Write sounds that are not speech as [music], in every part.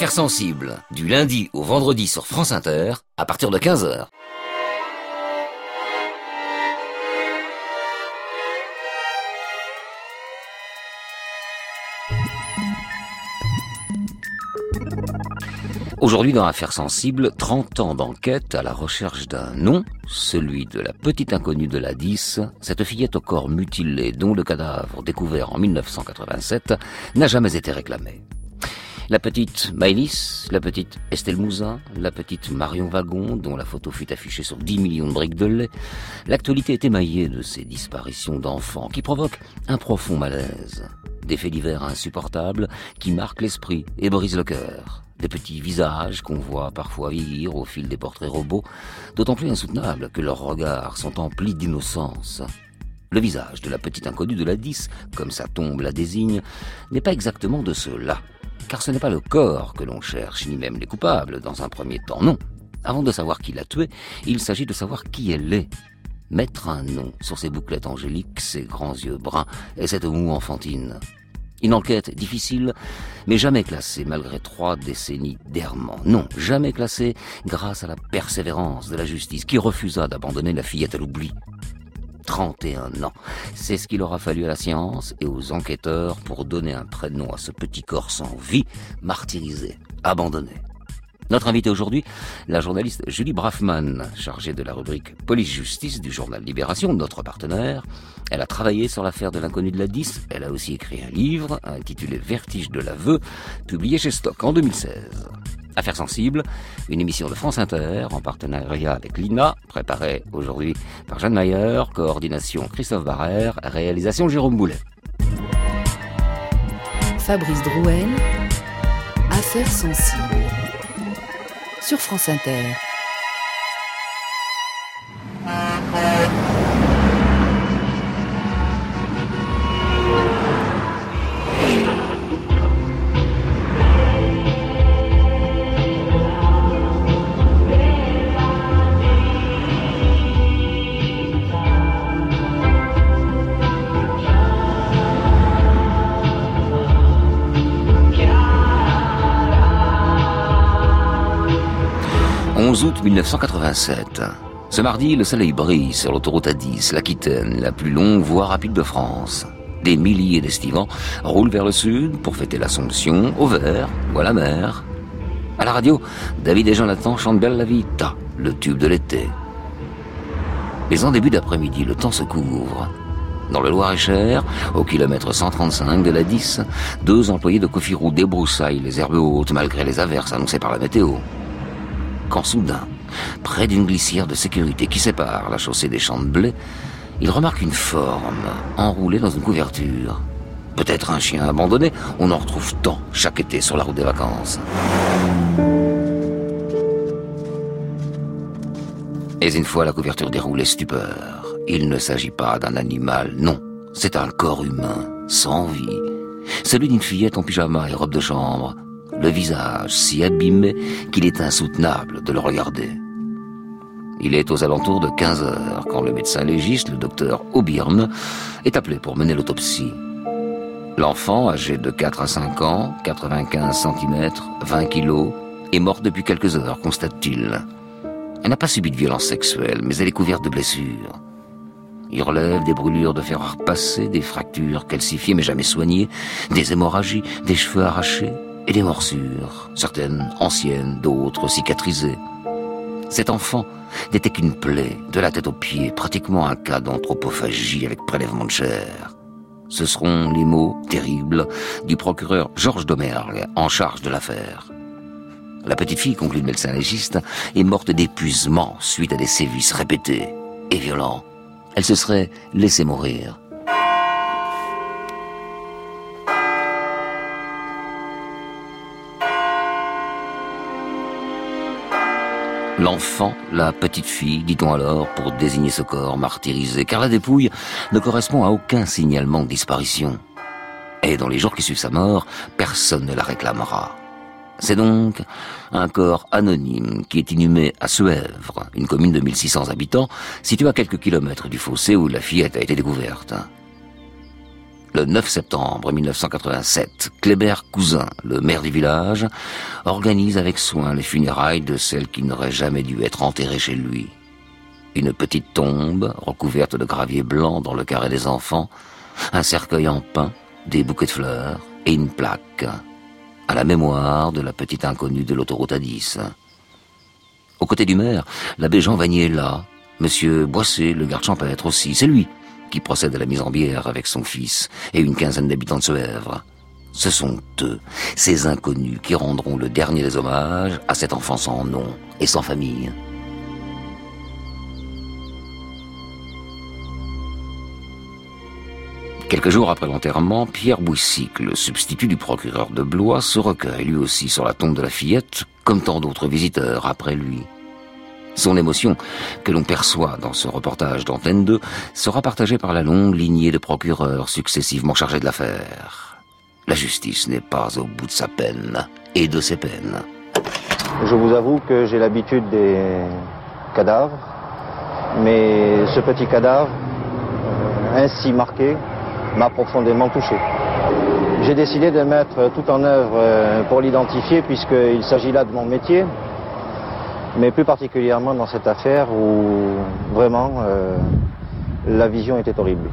Affaires sensibles, du lundi au vendredi sur France Inter, à partir de 15h. Aujourd'hui dans Affaires sensibles, 30 ans d'enquête à la recherche d'un nom, celui de la petite inconnue de la 10, cette fillette au corps mutilé dont le cadavre découvert en 1987 n'a jamais été réclamé. La petite Maëlys, la petite Estelle Mouzin, la petite Marion Wagon, dont la photo fut affichée sur 10 millions de briques de lait, l'actualité est émaillée de ces disparitions d'enfants qui provoquent un profond malaise. Des faits divers insupportables qui marquent l'esprit et brisent le cœur. Des petits visages qu'on voit parfois vieillir au fil des portraits robots, d'autant plus insoutenables que leurs regards sont emplis d'innocence. Le visage de la petite inconnue de la 10, comme sa tombe la désigne, n'est pas exactement de ceux-là car ce n'est pas le corps que l'on cherche, ni même les coupables dans un premier temps, non. Avant de savoir qui l'a tué, il s'agit de savoir qui elle est. Mettre un nom sur ses bouclettes angéliques, ses grands yeux bruns et cette moue enfantine. Une enquête difficile, mais jamais classée malgré trois décennies d'errement. Non, jamais classée grâce à la persévérance de la justice qui refusa d'abandonner la fillette à l'oubli. 31 ans. C'est ce qu'il aura fallu à la science et aux enquêteurs pour donner un prénom à ce petit corps sans vie, martyrisé, abandonné. Notre invité aujourd'hui, la journaliste Julie Braffman, chargée de la rubrique Police-Justice du journal Libération, notre partenaire. Elle a travaillé sur l'affaire de l'inconnu de la 10. Elle a aussi écrit un livre intitulé Vertige de l'aveu, publié chez Stock en 2016. Affaires sensibles, une émission de France Inter en partenariat avec l'INA, préparée aujourd'hui par Jeanne Mayer, coordination Christophe Barrère, réalisation Jérôme Boulet. Fabrice Drouel, Affaires sensibles, sur France Inter. Août 1987. Ce mardi, le soleil brille sur l'autoroute A10, l'Aquitaine, la plus longue voie rapide de France. Des milliers d'estivants roulent vers le sud pour fêter l'Assomption, au vert ou à la mer. À la radio, David et Jonathan chantent Belle la Vita, le tube de l'été. Mais en début d'après-midi, le temps se couvre. Dans le Loir-et-Cher, au kilomètre 135 de la 10, deux employés de Cofirou débroussaillent les herbes hautes malgré les averses annoncées par la météo quand soudain, près d'une glissière de sécurité qui sépare la chaussée des champs de blé, il remarque une forme enroulée dans une couverture. Peut-être un chien abandonné, on en retrouve tant chaque été sur la route des vacances. Et une fois la couverture déroulée, stupeur. Il ne s'agit pas d'un animal, non. C'est un corps humain, sans vie. Celui d'une fillette en pyjama et robe de chambre, le visage si abîmé qu'il est insoutenable de le regarder. Il est aux alentours de 15 heures quand le médecin légiste, le docteur Aubirne, est appelé pour mener l'autopsie. L'enfant, âgé de 4 à 5 ans, 95 cm, 20 kg, est mort depuis quelques heures, constate-t-il. Elle n'a pas subi de violence sexuelle, mais elle est couverte de blessures. Il relève des brûlures de fer à des fractures calcifiées mais jamais soignées, des hémorragies, des cheveux arrachés, et des morsures, certaines anciennes, d'autres cicatrisées. Cet enfant n'était qu'une plaie, de la tête aux pieds, pratiquement un cas d'anthropophagie avec prélèvement de chair. Ce seront les mots terribles du procureur Georges Domergue, en charge de l'affaire. La petite fille, conclut le médecin légiste, est morte d'épuisement suite à des sévices répétés et violents. Elle se serait laissée mourir. L'enfant, la petite fille, dit-on alors, pour désigner ce corps martyrisé, car la dépouille ne correspond à aucun signalement de disparition. Et dans les jours qui suivent sa mort, personne ne la réclamera. C'est donc un corps anonyme qui est inhumé à Suèvre, une commune de 1600 habitants, située à quelques kilomètres du fossé où la fillette a été découverte. Le 9 septembre 1987, Kléber Cousin, le maire du village, organise avec soin les funérailles de celle qui n'aurait jamais dû être enterrée chez lui. Une petite tombe recouverte de gravier blanc dans le carré des enfants, un cercueil en pin, des bouquets de fleurs et une plaque à la mémoire de la petite inconnue de l'autoroute A10. Aux côtés du maire, l'abbé Jean Vanier est là, monsieur Boissé, le garde champêtre aussi, c'est lui qui procède à la mise en bière avec son fils et une quinzaine d'habitants de Suèvre. Ce sont eux, ces inconnus, qui rendront le dernier des hommages à cet enfant sans nom et sans famille. Quelques jours après l'enterrement, Pierre Bouissic, le substitut du procureur de Blois, se recueille lui aussi sur la tombe de la fillette, comme tant d'autres visiteurs après lui. Son émotion, que l'on perçoit dans ce reportage d'Antenne 2, sera partagée par la longue lignée de procureurs successivement chargés de l'affaire. La justice n'est pas au bout de sa peine et de ses peines. Je vous avoue que j'ai l'habitude des cadavres, mais ce petit cadavre, euh, ainsi marqué, m'a profondément touché. J'ai décidé de mettre tout en œuvre euh, pour l'identifier puisqu'il s'agit là de mon métier, mais plus particulièrement dans cette affaire où vraiment euh, la vision était horrible.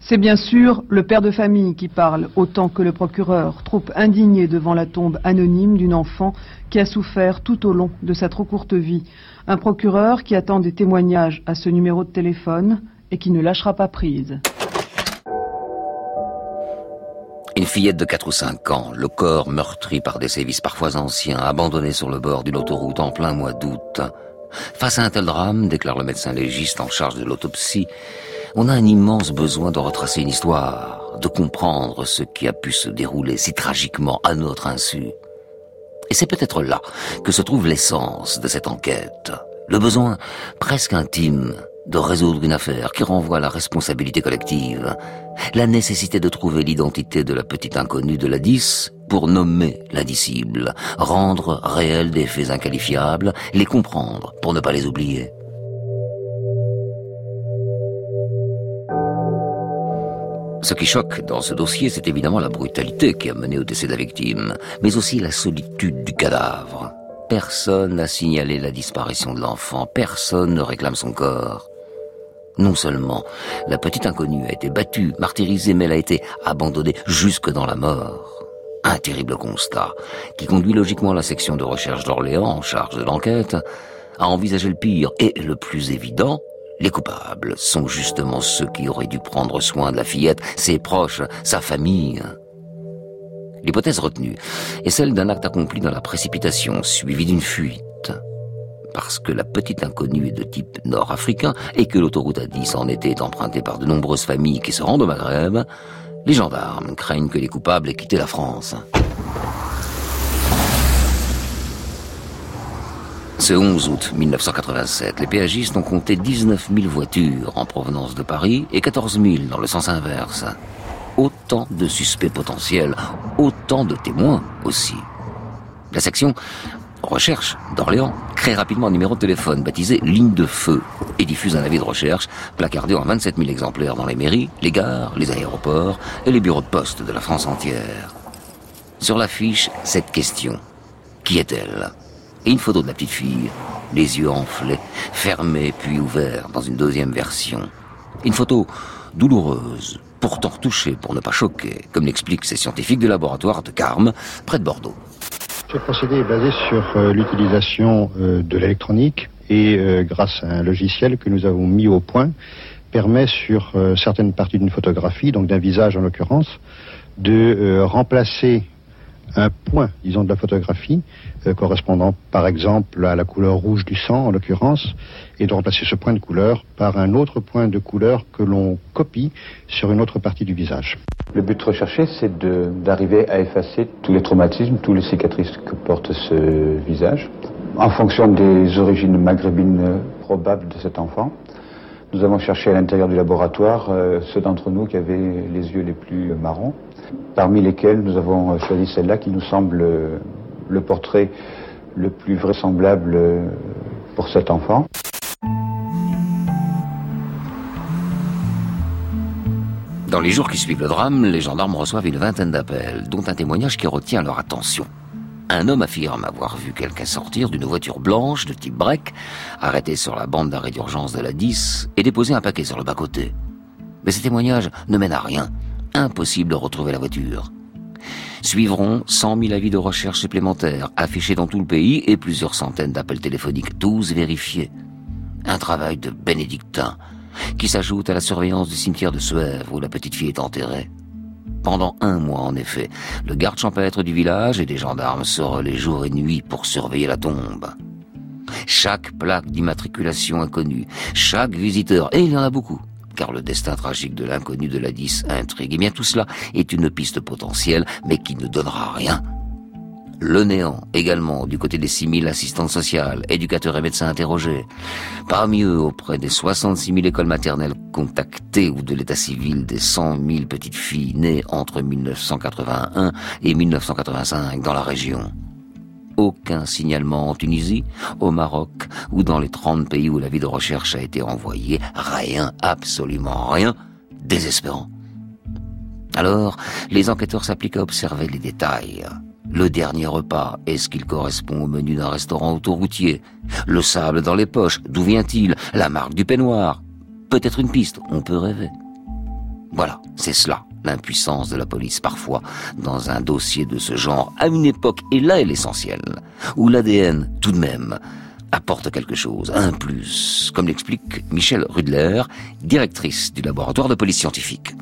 C'est bien sûr le père de famille qui parle, autant que le procureur, trop indigné devant la tombe anonyme d'une enfant qui a souffert tout au long de sa trop courte vie. Un procureur qui attend des témoignages à ce numéro de téléphone et qui ne lâchera pas prise. Fillette de 4 ou 5 ans, le corps meurtri par des sévices parfois anciens, abandonné sur le bord d'une autoroute en plein mois d'août. Face à un tel drame, déclare le médecin légiste en charge de l'autopsie, on a un immense besoin de retracer une histoire, de comprendre ce qui a pu se dérouler si tragiquement à notre insu. Et c'est peut-être là que se trouve l'essence de cette enquête, le besoin presque intime de résoudre une affaire qui renvoie à la responsabilité collective, la nécessité de trouver l'identité de la petite inconnue de la 10 pour nommer l'indicible, rendre réels des faits inqualifiables, les comprendre pour ne pas les oublier. Ce qui choque dans ce dossier, c'est évidemment la brutalité qui a mené au décès de la victime, mais aussi la solitude du cadavre. Personne n'a signalé la disparition de l'enfant, personne ne réclame son corps. Non seulement la petite inconnue a été battue, martyrisée, mais elle a été abandonnée jusque dans la mort. Un terrible constat qui conduit logiquement la section de recherche d'Orléans en charge de l'enquête à envisager le pire et le plus évident, les coupables sont justement ceux qui auraient dû prendre soin de la fillette, ses proches, sa famille. L'hypothèse retenue est celle d'un acte accompli dans la précipitation, suivi d'une fuite parce que la petite inconnue est de type nord-africain et que l'autoroute A10 en était empruntée par de nombreuses familles qui se rendent au Maghreb, les gendarmes craignent que les coupables aient quitté la France. Ce 11 août 1987, les péagistes ont compté 19 000 voitures en provenance de Paris et 14 000 dans le sens inverse. Autant de suspects potentiels, autant de témoins aussi. La section Recherche d'Orléans crée rapidement un numéro de téléphone baptisé Ligne de Feu et diffuse un avis de recherche placardé en 27 000 exemplaires dans les mairies, les gares, les aéroports et les bureaux de poste de la France entière. Sur l'affiche, cette question. Qui est-elle? Et une photo de la petite fille, les yeux enflés, fermés puis ouverts dans une deuxième version. Une photo douloureuse, pourtant touchée pour ne pas choquer, comme l'expliquent ces scientifiques du laboratoire de Carme, près de Bordeaux. Ce procédé est basé sur euh, l'utilisation euh, de l'électronique et euh, grâce à un logiciel que nous avons mis au point, permet sur certaines parties d'une photographie, donc d'un visage en l'occurrence, de remplacer un point, disons, de la photographie, euh, correspondant par exemple à la couleur rouge du sang en l'occurrence, et de remplacer ce point de couleur par un autre point de couleur que l'on copie sur une autre partie du visage. Le but recherché, c'est d'arriver à effacer tous les traumatismes, tous les cicatrices que porte ce visage, en fonction des origines maghrébines probables de cet enfant. Nous avons cherché à l'intérieur du laboratoire euh, ceux d'entre nous qui avaient les yeux les plus marrons, parmi lesquels nous avons euh, choisi celle-là qui nous semble euh, le portrait le plus vraisemblable pour cet enfant. Dans Dans les jours qui suivent le drame, les gendarmes reçoivent une vingtaine d'appels, dont un témoignage qui retient leur attention. Un homme affirme avoir vu quelqu'un sortir d'une voiture blanche de type break, arrêté sur la bande d'arrêt d'urgence de la 10 et déposer un paquet sur le bas-côté. Mais ces témoignages ne mènent à rien. Impossible de retrouver la voiture. Suivront 100 000 avis de recherche supplémentaires affichés dans tout le pays et plusieurs centaines d'appels téléphoniques, tous vérifiés. Un travail de bénédictin qui s'ajoute à la surveillance du cimetière de Suèvre où la petite fille est enterrée. Pendant un mois, en effet, le garde champêtre du village et des gendarmes se les jours et nuits pour surveiller la tombe. Chaque plaque d'immatriculation inconnue, chaque visiteur, et il y en a beaucoup, car le destin tragique de l'inconnu de la 10 intrigue. Et eh bien tout cela est une piste potentielle, mais qui ne donnera rien le néant également du côté des 6000 assistantes sociales, éducateurs et médecins interrogés. Parmi eux, auprès des 66 000 écoles maternelles contactées ou de l'état civil des 100 000 petites filles nées entre 1981 et 1985 dans la région. Aucun signalement en Tunisie, au Maroc ou dans les 30 pays où la vie de recherche a été envoyée. Rien, absolument rien. Désespérant. Alors, les enquêteurs s'appliquent à observer les détails. Le dernier repas, est-ce qu'il correspond au menu d'un restaurant autoroutier? Le sable dans les poches, d'où vient-il? La marque du peignoir? Peut-être une piste, on peut rêver. Voilà, c'est cela, l'impuissance de la police parfois dans un dossier de ce genre, à une époque, et là est l'essentiel, où l'ADN, tout de même, apporte quelque chose, un plus, comme l'explique Michel Rudler, directrice du laboratoire de police scientifique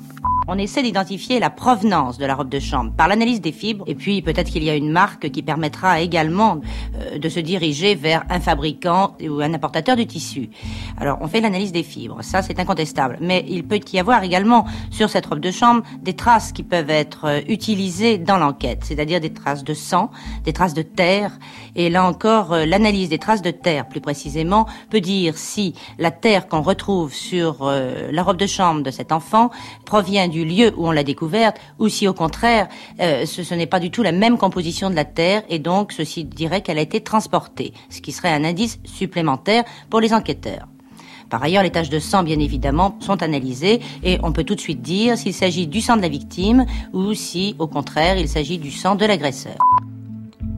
on essaie d'identifier la provenance de la robe de chambre par l'analyse des fibres, et puis peut-être qu'il y a une marque qui permettra également euh, de se diriger vers un fabricant ou un importateur du tissu. Alors on fait l'analyse des fibres, ça c'est incontestable, mais il peut y avoir également sur cette robe de chambre des traces qui peuvent être euh, utilisées dans l'enquête, c'est-à-dire des traces de sang, des traces de terre, et là encore euh, l'analyse des traces de terre plus précisément peut dire si la terre qu'on retrouve sur la robe de chambre de cet enfant provient du du lieu où on l'a découverte, ou si au contraire, euh, ce, n'est pas du tout la même composition de la Terre, et donc ceci dirait qu'elle a été transportée, ce qui serait un indice supplémentaire pour les enquêteurs. Par ailleurs, les taches de sang, bien évidemment, sont analysées et on peut tout de suite dire s'il s'agit du sang de la victime ou si, au contraire, il s'agit du sang de l'agresseur.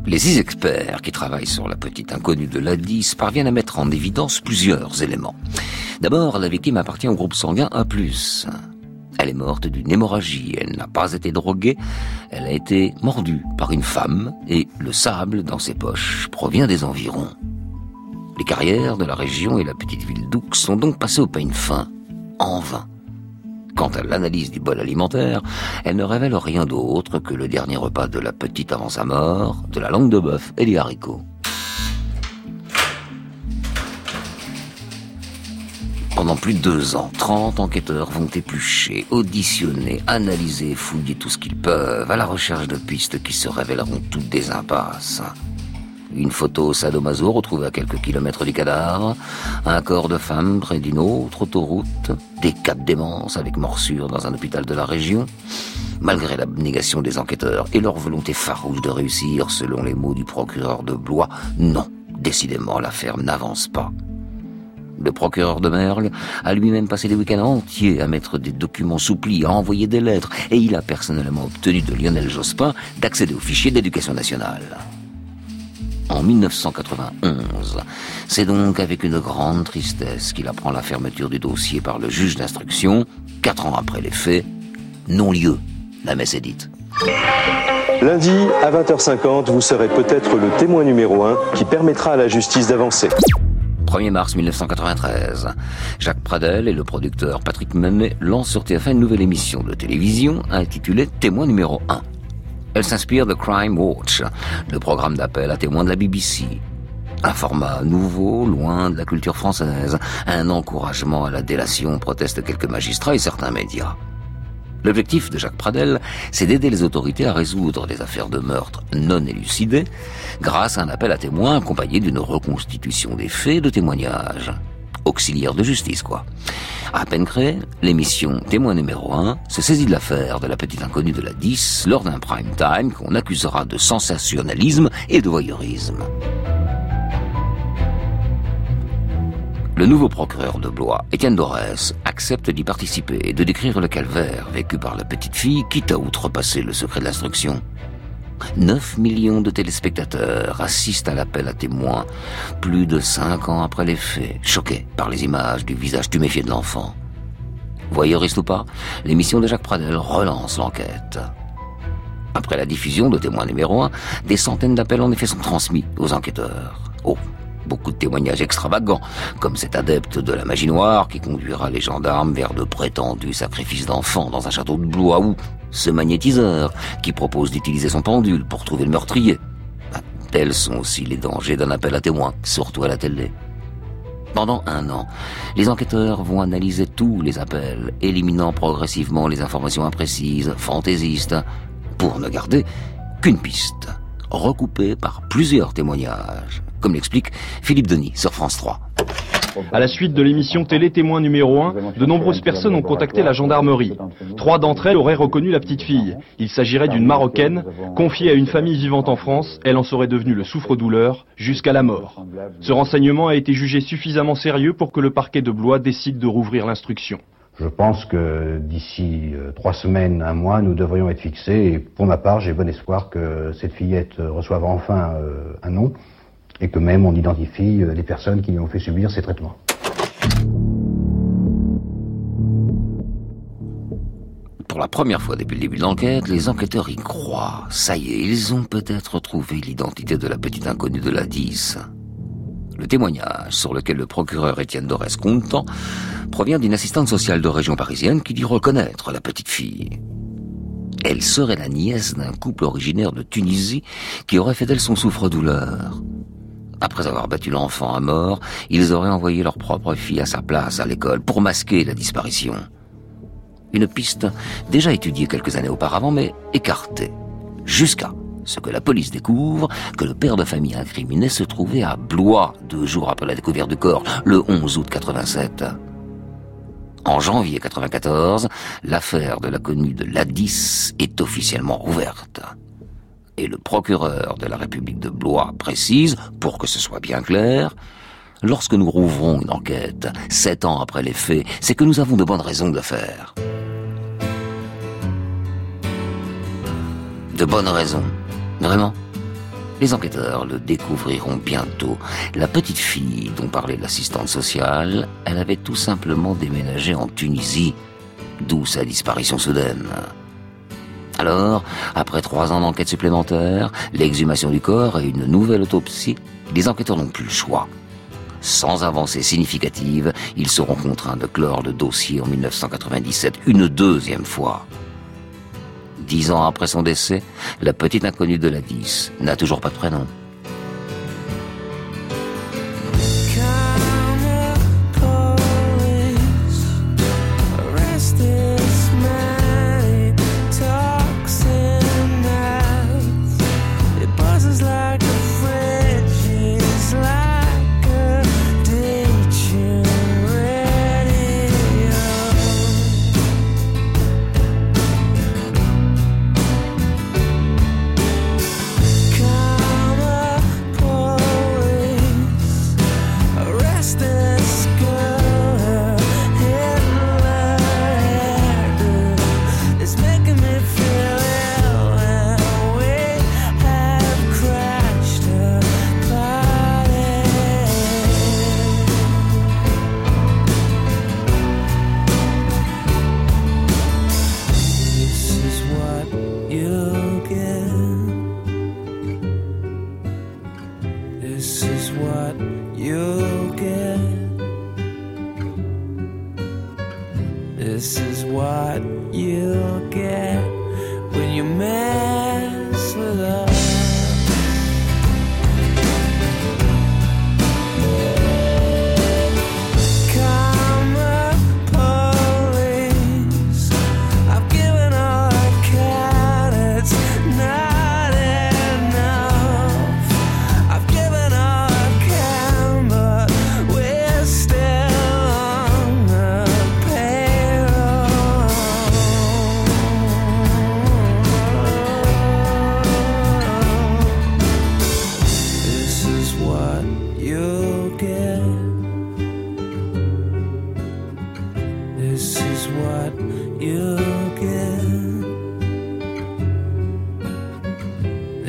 Les six experts qui travaillent sur la petite inconnue de l'ADIS parviennent à mettre en évidence plusieurs éléments. D'abord, la victime appartient au groupe sanguin A+. Elle est morte d'une hémorragie. Elle n'a pas été droguée. Elle a été mordue par une femme et le sable dans ses poches provient des environs. Les carrières de la région et la petite ville d'Oux sont donc passées au peigne fin, en vain. Quant à l'analyse du bol alimentaire, elle ne révèle rien d'autre que le dernier repas de la petite avant sa mort, de la langue de bœuf et des haricots. Pendant plus de deux ans, 30 enquêteurs vont éplucher, auditionner, analyser, fouiller tout ce qu'ils peuvent à la recherche de pistes qui se révéleront toutes des impasses. Une photo sadomaso retrouvée à quelques kilomètres du cadavre, un corps de femme près d'une autre autoroute, des cas de démence avec morsure dans un hôpital de la région. Malgré l'abnégation des enquêteurs et leur volonté farouche de réussir, selon les mots du procureur de Blois, non, décidément l'affaire n'avance pas. Le procureur de Merle a lui-même passé des week-ends entiers à mettre des documents souplis, à envoyer des lettres, et il a personnellement obtenu de Lionel Jospin d'accéder au fichier d'éducation nationale. En 1991, c'est donc avec une grande tristesse qu'il apprend la fermeture du dossier par le juge d'instruction, quatre ans après les faits, non-lieu, la messe est dite. Lundi, à 20h50, vous serez peut-être le témoin numéro un qui permettra à la justice d'avancer. 1er mars 1993, Jacques Pradel et le producteur Patrick Manet lancent sur TF1 une nouvelle émission de télévision intitulée Témoin numéro 1. Elle s'inspire de Crime Watch, le programme d'appel à témoins de la BBC. Un format nouveau, loin de la culture française, un encouragement à la délation, protestent quelques magistrats et certains médias. L'objectif de Jacques Pradel, c'est d'aider les autorités à résoudre des affaires de meurtre non élucidées grâce à un appel à témoins accompagné d'une reconstitution des faits de témoignages. Auxiliaire de justice, quoi. À peine créée, l'émission Témoin numéro 1 se saisit de l'affaire de la petite inconnue de la 10 lors d'un prime time qu'on accusera de sensationnalisme et de voyeurisme. Le nouveau procureur de Blois, Étienne Dorès, accepte d'y participer et de décrire le calvaire vécu par la petite fille, quitte à outrepasser le secret de l'instruction. 9 millions de téléspectateurs assistent à l'appel à témoins, plus de 5 ans après les faits, choqués par les images du visage tuméfié de l'enfant. Voyeuriste ou pas, l'émission de Jacques Pradel relance l'enquête. Après la diffusion de témoins numéro 1, des centaines d'appels en effet sont transmis aux enquêteurs. Oh, beaucoup de témoignages extravagants, comme cet adepte de la magie noire qui conduira les gendarmes vers de prétendus sacrifices d'enfants dans un château de Blois ou ce magnétiseur qui propose d'utiliser son pendule pour trouver le meurtrier. Bah, tels sont aussi les dangers d'un appel à témoins, surtout à la télé. Pendant un an, les enquêteurs vont analyser tous les appels, éliminant progressivement les informations imprécises, fantaisistes, pour ne garder qu'une piste, recoupée par plusieurs témoignages, comme l'explique Philippe Denis sur France 3. À la suite de l'émission Télé Témoin numéro 1, de nombreuses personnes ont contacté la gendarmerie. Trois d'entre elles auraient reconnu la petite fille. Il s'agirait d'une Marocaine, confiée à une famille vivante en France. Elle en serait devenue le souffre-douleur jusqu'à la mort. Ce renseignement a été jugé suffisamment sérieux pour que le parquet de Blois décide de rouvrir l'instruction. Je pense que d'ici euh, trois semaines, un mois, nous devrions être fixés. Et pour ma part, j'ai bon espoir que cette fillette reçoive enfin euh, un nom et que même on identifie euh, les personnes qui lui ont fait subir ces traitements. Pour la première fois depuis le début de l'enquête, les enquêteurs y croient. Ça y est, ils ont peut-être trouvé l'identité de la petite inconnue de la 10. Le témoignage sur lequel le procureur Étienne Dorès compte tant provient d'une assistante sociale de région parisienne qui dit reconnaître la petite fille. Elle serait la nièce d'un couple originaire de Tunisie qui aurait fait d'elle son souffre-douleur. Après avoir battu l'enfant à mort, ils auraient envoyé leur propre fille à sa place à l'école pour masquer la disparition. Une piste déjà étudiée quelques années auparavant mais écartée. Jusqu'à ce que la police découvre que le père de famille incriminé se trouvait à Blois deux jours après la découverte du corps, le 11 août 87. En janvier 94, l'affaire de la connue de Ladis est officiellement ouverte. Et le procureur de la République de Blois précise, pour que ce soit bien clair, lorsque nous rouvrons une enquête, sept ans après les faits, c'est que nous avons de bonnes raisons de faire. De bonnes raisons. Vraiment Les enquêteurs le découvriront bientôt. La petite fille dont parlait l'assistante sociale, elle avait tout simplement déménagé en Tunisie, d'où sa disparition soudaine. Alors, après trois ans d'enquête supplémentaire, l'exhumation du corps et une nouvelle autopsie, les enquêteurs n'ont plus le choix. Sans avancée significative, ils seront contraints de clore le dossier en 1997 une deuxième fois. Dix ans après son décès, la petite inconnue de la 10 n'a toujours pas de prénom.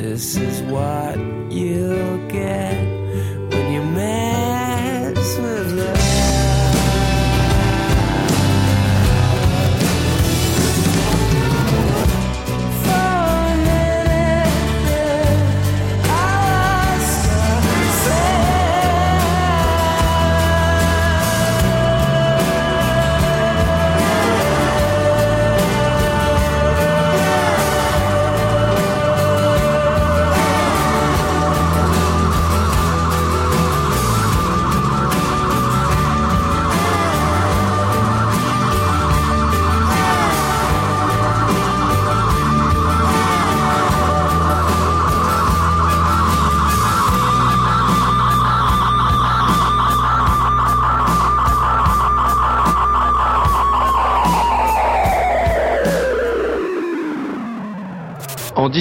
This is what you'll get.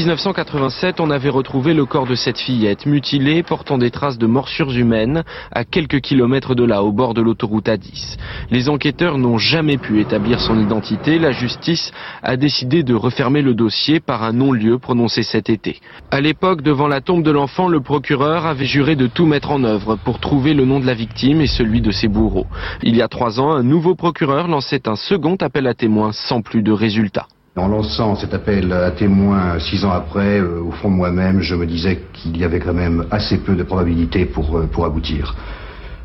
1987, on avait retrouvé le corps de cette fillette mutilée portant des traces de morsures humaines à quelques kilomètres de là, au bord de l'autoroute A10. Les enquêteurs n'ont jamais pu établir son identité. La justice a décidé de refermer le dossier par un non-lieu prononcé cet été. À l'époque, devant la tombe de l'enfant, le procureur avait juré de tout mettre en œuvre pour trouver le nom de la victime et celui de ses bourreaux. Il y a trois ans, un nouveau procureur lançait un second appel à témoins sans plus de résultats. En lançant cet appel à témoins six ans après, euh, au fond de moi-même, je me disais qu'il y avait quand même assez peu de probabilités pour, euh, aboutir.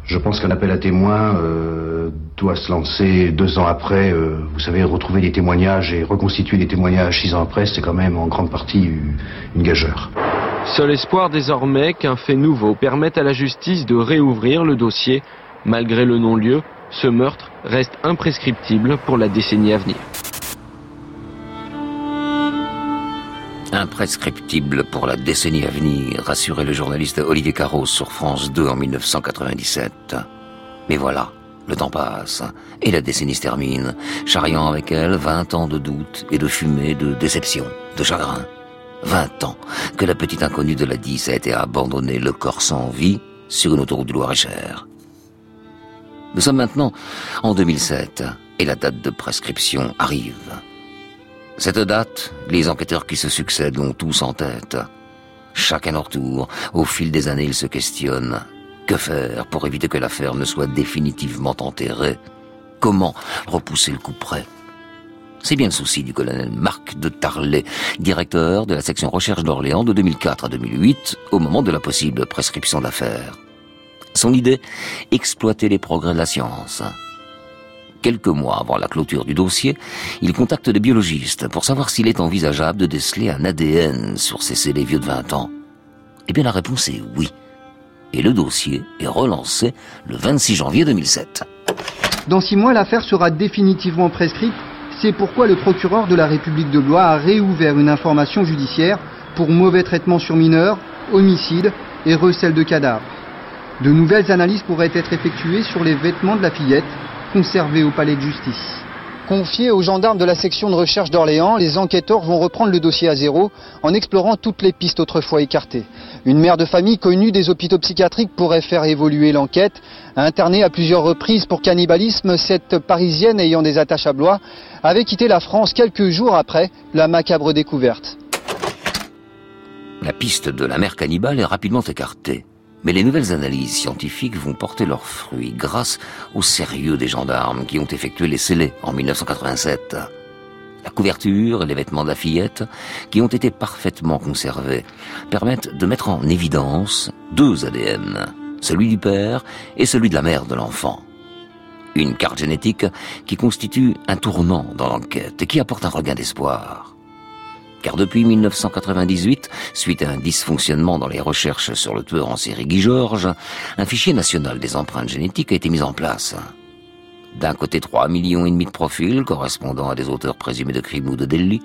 Je pense qu'un appel à témoins euh, doit se lancer deux ans après. Vous savez, retrouver des témoignages et reconstituer des témoignages six ans après, c'est quand même en grande partie une, une gageure. Seul espoir désormais qu'un fait nouveau permette à la justice de réouvrir le dossier. Malgré le non-lieu, ce meurtre reste imprescriptible pour la décennie à venir. Imprescriptible pour la décennie à venir, rassurait le journaliste Olivier Carros sur France 2 en 1997. Mais voilà, le temps passe, et la décennie se termine, charriant avec elle 20 ans de doute et de fumée, de déception, de chagrin. 20 ans que la petite inconnue de la 10 a été abandonnée, le corps sans vie, sur une autoroute du Loir-et-Cher. Nous sommes maintenant en 2007, et la date de prescription arrive. Cette date, les enquêteurs qui se succèdent l'ont tous en tête. Chacun leur tour, au fil des années, ils se questionnent. Que faire pour éviter que l'affaire ne soit définitivement enterrée? Comment repousser le coup près? C'est bien le souci du colonel Marc de Tarlet, directeur de la section recherche d'Orléans de 2004 à 2008, au moment de la possible prescription de l'affaire. Son idée Exploiter les progrès de la science quelques mois avant la clôture du dossier, il contacte des biologistes pour savoir s'il est envisageable de déceler un ADN sur ces scellés vieux de 20 ans. Eh bien la réponse est oui. Et le dossier est relancé le 26 janvier 2007. Dans six mois, l'affaire sera définitivement prescrite. C'est pourquoi le procureur de la République de Blois a réouvert une information judiciaire pour mauvais traitement sur mineurs, homicide et recel de cadavres. De nouvelles analyses pourraient être effectuées sur les vêtements de la fillette conservés au palais de justice. Confiés aux gendarmes de la section de recherche d'Orléans, les enquêteurs vont reprendre le dossier à zéro en explorant toutes les pistes autrefois écartées. Une mère de famille connue des hôpitaux psychiatriques pourrait faire évoluer l'enquête. Internée à plusieurs reprises pour cannibalisme, cette Parisienne ayant des attaches à Blois avait quitté la France quelques jours après la macabre découverte. La piste de la mère cannibale est rapidement écartée. Mais les nouvelles analyses scientifiques vont porter leurs fruits grâce au sérieux des gendarmes qui ont effectué les scellés en 1987. La couverture et les vêtements de la fillette, qui ont été parfaitement conservés, permettent de mettre en évidence deux ADN, celui du père et celui de la mère de l'enfant. Une carte génétique qui constitue un tournant dans l'enquête et qui apporte un regain d'espoir car depuis 1998, suite à un dysfonctionnement dans les recherches sur le tueur en série Guy Georges, un fichier national des empreintes génétiques a été mis en place. D'un côté, 3 millions et demi de profils correspondant à des auteurs présumés de crimes ou de délits.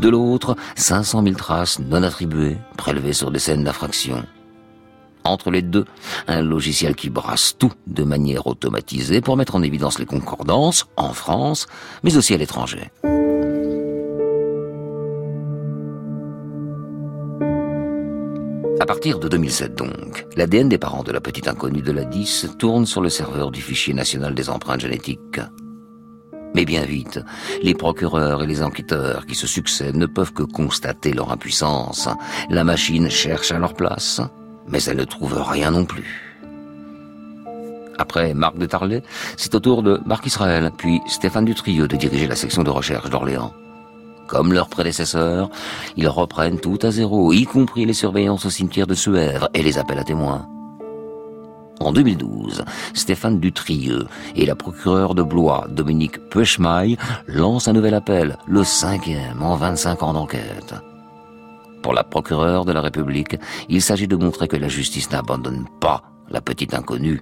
De l'autre, 500 000 traces non attribuées, prélevées sur des scènes d'infraction. Entre les deux, un logiciel qui brasse tout de manière automatisée pour mettre en évidence les concordances en France, mais aussi à l'étranger. À partir de 2007 donc, l'ADN des parents de la petite inconnue de la 10 tourne sur le serveur du fichier national des empreintes génétiques. Mais bien vite, les procureurs et les enquêteurs qui se succèdent ne peuvent que constater leur impuissance. La machine cherche à leur place, mais elle ne trouve rien non plus. Après Marc de Tarlet, c'est au tour de Marc Israël, puis Stéphane Dutrieux de diriger la section de recherche d'Orléans. Comme leurs prédécesseurs, ils reprennent tout à zéro, y compris les surveillances au cimetière de Suèvre et les appels à témoins. En 2012, Stéphane Dutrieux et la procureure de Blois, Dominique Peuchmaille, lancent un nouvel appel, le cinquième en 25 ans d'enquête. Pour la procureure de la République, il s'agit de montrer que la justice n'abandonne pas la petite inconnue.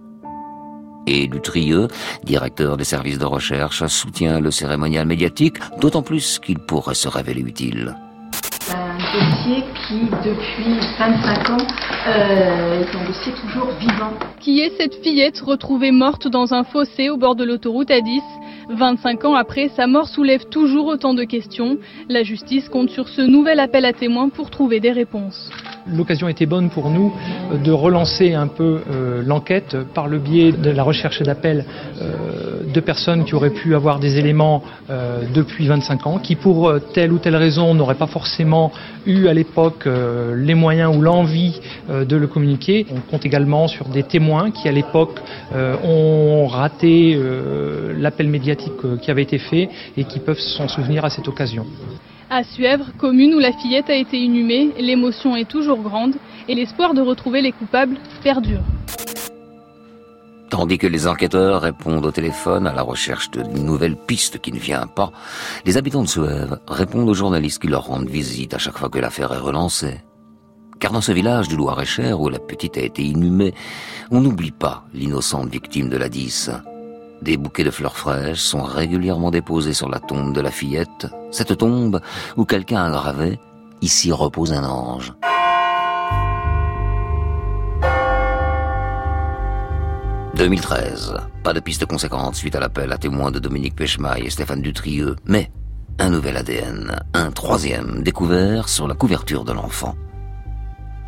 Et Dutrieux, directeur des services de recherche, soutient le cérémonial médiatique, d'autant plus qu'il pourrait se révéler utile un dossier qui, depuis 25 ans, euh, est un dossier toujours vivant. Qui est cette fillette retrouvée morte dans un fossé au bord de l'autoroute A10 25 ans après, sa mort soulève toujours autant de questions. La justice compte sur ce nouvel appel à témoins pour trouver des réponses. L'occasion était bonne pour nous euh, de relancer un peu euh, l'enquête par le biais de la recherche d'appels euh, de personnes qui auraient pu avoir des éléments depuis 25 ans, qui pour telle ou telle raison n'auraient pas forcément eu à l'époque les moyens ou l'envie de le communiquer. On compte également sur des témoins qui à l'époque ont raté l'appel médiatique qui avait été fait et qui peuvent s'en souvenir à cette occasion. À Suèvre, commune où la fillette a été inhumée, l'émotion est toujours grande et l'espoir de retrouver les coupables perdure. Tandis que les enquêteurs répondent au téléphone à la recherche d'une nouvelle piste qui ne vient pas, les habitants de Suèvre répondent aux journalistes qui leur rendent visite à chaque fois que l'affaire est relancée. Car dans ce village du Loir-et-Cher où la petite a été inhumée, on n'oublie pas l'innocente victime de la 10. Des bouquets de fleurs fraîches sont régulièrement déposés sur la tombe de la fillette, cette tombe où quelqu'un a gravé « Ici repose un ange ». 2013. Pas de piste conséquente suite à l'appel à témoins de Dominique Pechemaille et Stéphane Dutrieux, mais un nouvel ADN, un troisième découvert sur la couverture de l'enfant.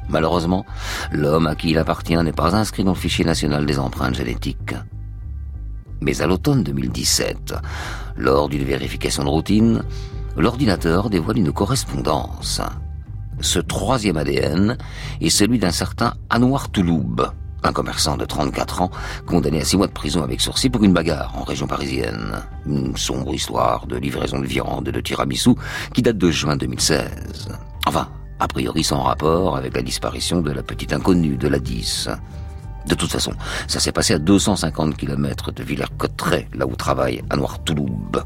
Malheureusement, l'homme à qui il appartient n'est pas inscrit dans le fichier national des empreintes génétiques. Mais à l'automne 2017, lors d'une vérification de routine, l'ordinateur dévoile une correspondance. Ce troisième ADN est celui d'un certain Anouar Touloub, un commerçant de 34 ans, condamné à six mois de prison avec sursis pour une bagarre en région parisienne. Une sombre histoire de livraison de viande et de tiramisu qui date de juin 2016. Enfin, a priori sans rapport avec la disparition de la petite inconnue de la 10. De toute façon, ça s'est passé à 250 km de Villers-Cotterêts, là où travaille Anouar Touloub.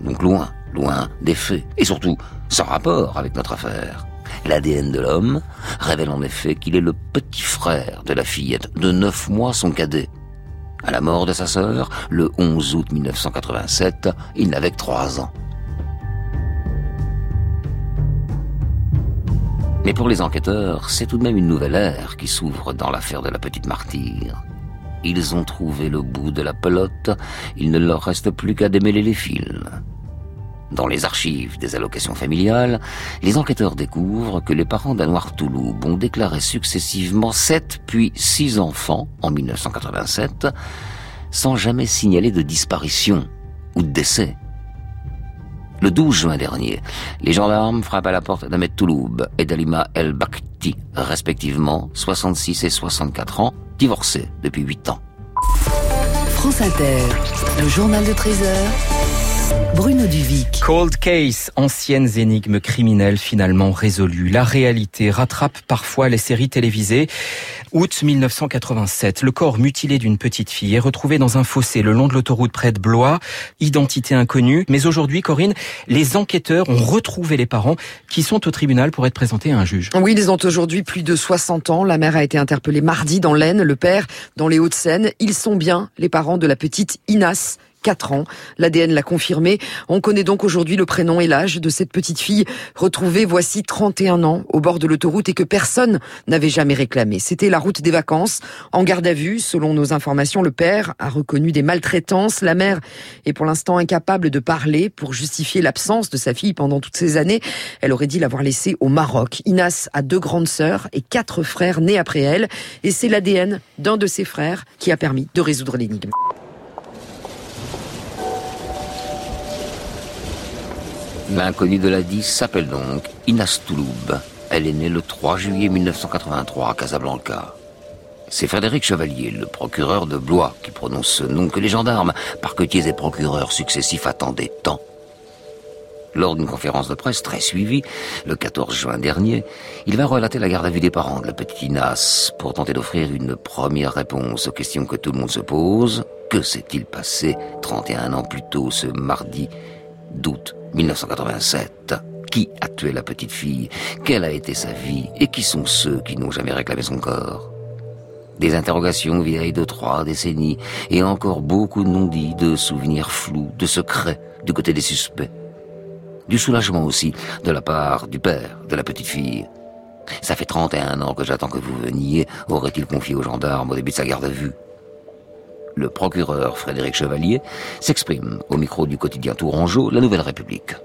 Donc loin, loin des faits, et surtout sans rapport avec notre affaire. L'ADN de l'homme révèle en effet qu'il est le petit frère de la fillette de 9 mois, son cadet. À la mort de sa sœur, le 11 août 1987, il n'avait que 3 ans. Mais pour les enquêteurs, c'est tout de même une nouvelle ère qui s'ouvre dans l'affaire de la petite martyre. Ils ont trouvé le bout de la pelote, il ne leur reste plus qu'à démêler les fils. Dans les archives des allocations familiales, les enquêteurs découvrent que les parents d'Anouar Touloub ont déclaré successivement sept puis six enfants en 1987, sans jamais signaler de disparition ou de décès. Le 12 juin dernier, les gendarmes frappent à la porte d'Ahmed Touloub et d'Alima El Bakhti, respectivement 66 et 64 ans, divorcés depuis 8 ans. France Inter, le journal de 13 Bruno Duvic. Cold case, anciennes énigmes criminelles finalement résolues. La réalité rattrape parfois les séries télévisées. Août 1987, le corps mutilé d'une petite fille est retrouvé dans un fossé le long de l'autoroute près de Blois. Identité inconnue. Mais aujourd'hui, Corinne, les enquêteurs ont retrouvé les parents qui sont au tribunal pour être présentés à un juge. Oui, ils ont aujourd'hui plus de 60 ans. La mère a été interpellée mardi dans l'Aisne, le père dans les Hauts-de-Seine. Ils sont bien les parents de la petite Inas 4 ans. L'ADN l'a confirmé. On connaît donc aujourd'hui le prénom et l'âge de cette petite fille retrouvée voici 31 ans au bord de l'autoroute et que personne n'avait jamais réclamé. C'était la route des vacances. En garde à vue, selon nos informations, le père a reconnu des maltraitances. La mère est pour l'instant incapable de parler pour justifier l'absence de sa fille pendant toutes ces années. Elle aurait dit l'avoir laissée au Maroc. Inas a deux grandes sœurs et quatre frères nés après elle. Et c'est l'ADN d'un de ses frères qui a permis de résoudre l'énigme. L'inconnue de la 10 s'appelle donc Inas Touloub. Elle est née le 3 juillet 1983 à Casablanca. C'est Frédéric Chevalier, le procureur de Blois, qui prononce ce nom que les gendarmes, parquetiers et procureurs successifs attendaient tant. Lors d'une conférence de presse très suivie, le 14 juin dernier, il va relater la garde à vue des parents de la petite Inas pour tenter d'offrir une première réponse aux questions que tout le monde se pose. Que s'est-il passé 31 ans plus tôt ce mardi d'août 1987 Qui a tué la petite fille? Quelle a été sa vie? Et qui sont ceux qui n'ont jamais réclamé son corps? Des interrogations vieilles de trois décennies et encore beaucoup de non-dits, de souvenirs flous, de secrets du côté des suspects. Du soulagement aussi de la part du père de la petite fille. Ça fait 31 ans que j'attends que vous veniez, aurait-il confié aux gendarmes au début de sa garde à vue? Le procureur Frédéric Chevalier s'exprime au micro du quotidien Tourangeau, La Nouvelle République.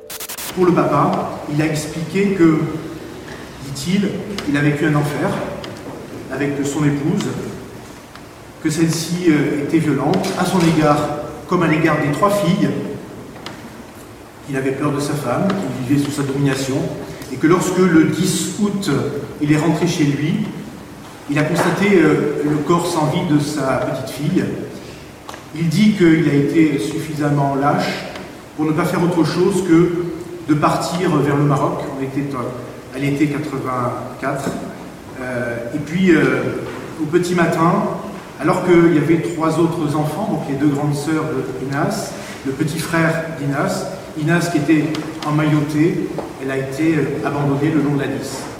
Pour le papa, il a expliqué que, dit-il, il a vécu un enfer, avec son épouse, que celle-ci euh, était violente à son égard comme à l'égard des trois filles, qu'il avait peur de sa femme, qu'il vivait sous sa domination, et que lorsque le 10 août, il est rentré chez lui, il a constaté euh, le corps sans vie de sa petite fille. Il dit qu'il a été suffisamment lâche pour ne pas faire autre chose que de partir vers le Maroc. On était à l'été 84 euh, et puis, euh, au petit matin, alors qu'il y avait trois autres enfants, donc les deux grandes sœurs de Inas, le petit frère d'Inas, Inas qui était emmaillotée, elle a été euh, abandonnée le long de la 10.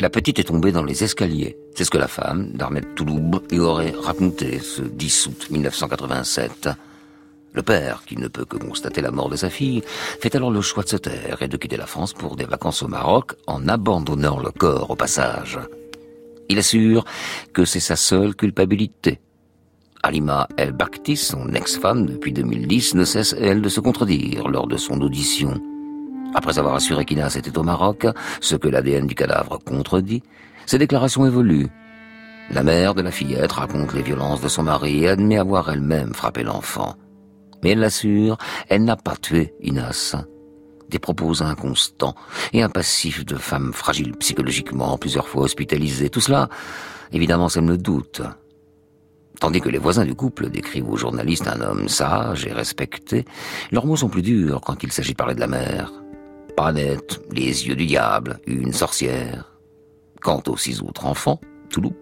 La petite est tombée dans les escaliers. C'est ce que la femme d'Ahmed Touloub y aurait raconté ce 10 août 1987. Le père, qui ne peut que constater la mort de sa fille, fait alors le choix de se taire et de quitter la France pour des vacances au Maroc en abandonnant le corps au passage. Il assure que c'est sa seule culpabilité. Alima El Bakhti, son ex-femme depuis 2010, ne cesse, elle, de se contredire lors de son audition. Après avoir assuré qu'Inas était au Maroc, ce que l'ADN du cadavre contredit, ses déclarations évoluent. La mère de la fillette raconte les violences de son mari et admet avoir elle-même frappé l'enfant. Mais elle l'assure, elle n'a pas tué Inas. Des propos inconstants et un passif de femme fragile psychologiquement, plusieurs fois hospitalisée. Tout cela, évidemment, sème le doute. Tandis que les voisins du couple décrivent aux journalistes un homme sage et respecté, leurs mots sont plus durs quand il s'agit de parler de la mère. Pas net, les yeux du diable, une sorcière. Quant aux six autres enfants, Touloub,